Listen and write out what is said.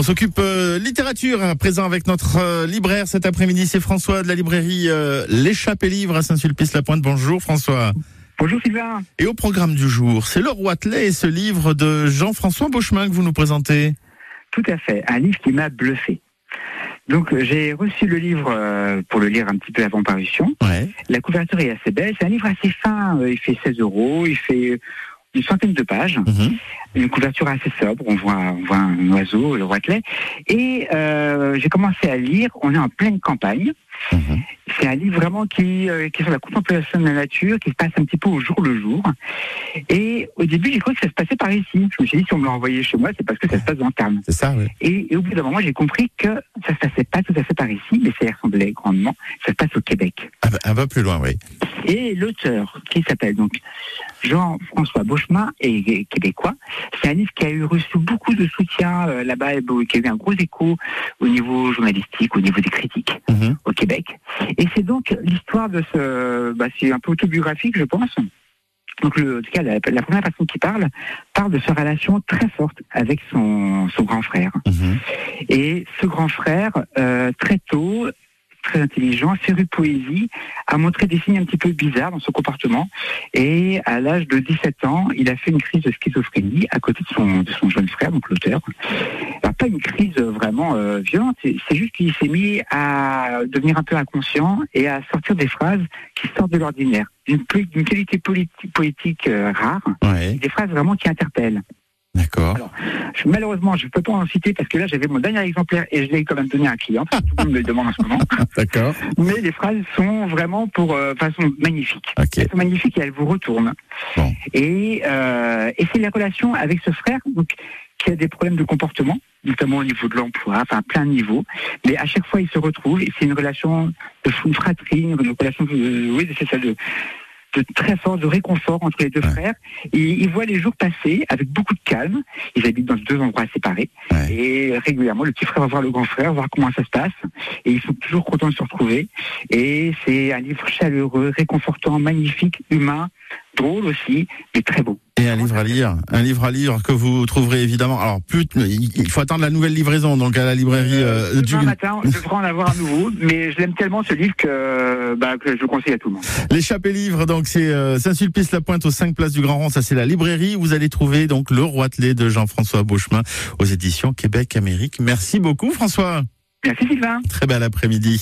On s'occupe euh, littérature à présent avec notre euh, libraire cet après-midi. C'est François de la librairie euh, L'échappée livre à Saint-Sulpice-la-Pointe. Bonjour François. Bonjour Sylvain. Et au programme du jour, c'est Le Roi Telet et ce livre de Jean-François Beauchemin que vous nous présentez. Tout à fait, un livre qui m'a bluffé. Donc j'ai reçu le livre euh, pour le lire un petit peu avant parution. Ouais. La couverture est assez belle, c'est un livre assez fin, euh, il fait 16 euros, il fait une centaine de pages, Mhm. Une couverture assez sobre, on voit, on voit un oiseau, le roi Telet. Et euh, j'ai commencé à lire, on est en pleine campagne. Mhm. C'est un livre vraiment qui, euh, qui est sur la contemplation de la nature, qui se passe un petit peu au jour le jour. Et au début, j'ai cru que ça se passait par ici. Je me suis dit, si on me l'a envoyé chez moi, c'est parce que ça se passe dans Tarn. C'est ça, oui. Et, et au bout d'un moment, j'ai compris que ça se passait pas tout à fait par ici, mais ça y ressemblait grandement. Ça se passe au Québec. Un, un peu plus loin, oui. Et l'auteur, qui s'appelle donc Jean-François Beauchemin, est, québécois. C'est un livre qui a eu reçu beaucoup de soutien euh, là-bas, et qui a eu un gros écho au niveau journalistique, au niveau des critiques Mhm. au Québec. Et c'est donc l'histoire de ce, bah, c'est un peu autobiographique, je pense. Donc, le, en tout cas, la, la première personne qui parle parle de sa relation très forte avec son, son grand frère. Mhm. Et ce grand frère, euh, très tôt, très intelligent, féru de poésie, a montré des signes un petit peu bizarres dans son comportement. Et à l'âge de 17 ans, il a fait une crise de schizophrénie à côté de son, de son jeune frère, donc l'auteur. Alors, pas une crise vraiment euh, violente, c'est juste qu'il s'est mis à devenir un peu inconscient et à sortir des phrases qui sortent de l'ordinaire. D'une qualité poétique euh, rare, Ouais. des phrases vraiment qui interpellent. D'accord. Malheureusement, je ne peux pas en citer parce que là, j'avais mon dernier exemplaire et je l'ai quand même donné à un client. Tout le monde me le demande en ce moment. D'accord. Mais les phrases sont vraiment pour euh, façon magnifique. Ok. Elles sont magnifiques et elles vous retournent. Bon. Et, euh, et c'est la relation avec ce frère donc, qui a des problèmes de comportement, notamment au niveau de l'emploi, enfin à plein de niveaux. Mais à chaque fois, ils se retrouvent et c'est une relation de une fratrie, une relation de, oui, c'est ça, de, de très fort, de réconfort entre les deux Ouais. frères. Et ils voient les jours passer avec beaucoup de calme. Ils habitent dans deux endroits séparés. Ouais. Et régulièrement, le petit frère va voir le grand frère, voir comment ça se passe. Et ils sont toujours contents de se retrouver. Et c'est un livre chaleureux, réconfortant, magnifique, humain, drôle aussi, mais très beau. Et un livre à lire, un livre à lire que vous trouverez évidemment. Alors plus, il faut attendre la nouvelle livraison donc à la librairie euh, du Demain matin, je devrais en avoir un nouveau, mais je l'aime tellement ce livre que, bah, que je le conseille à tout le monde. l'échappée livre. Donc c'est euh, Saint-Sulpice-la-Pointe aux 5 places du Grand Rond. Ça c'est la librairie. Vous allez trouver donc le Roi Telet de Jean-François Beauchemin aux éditions Québec Amérique. Merci beaucoup François. Merci Sylvain. Très bel après-midi.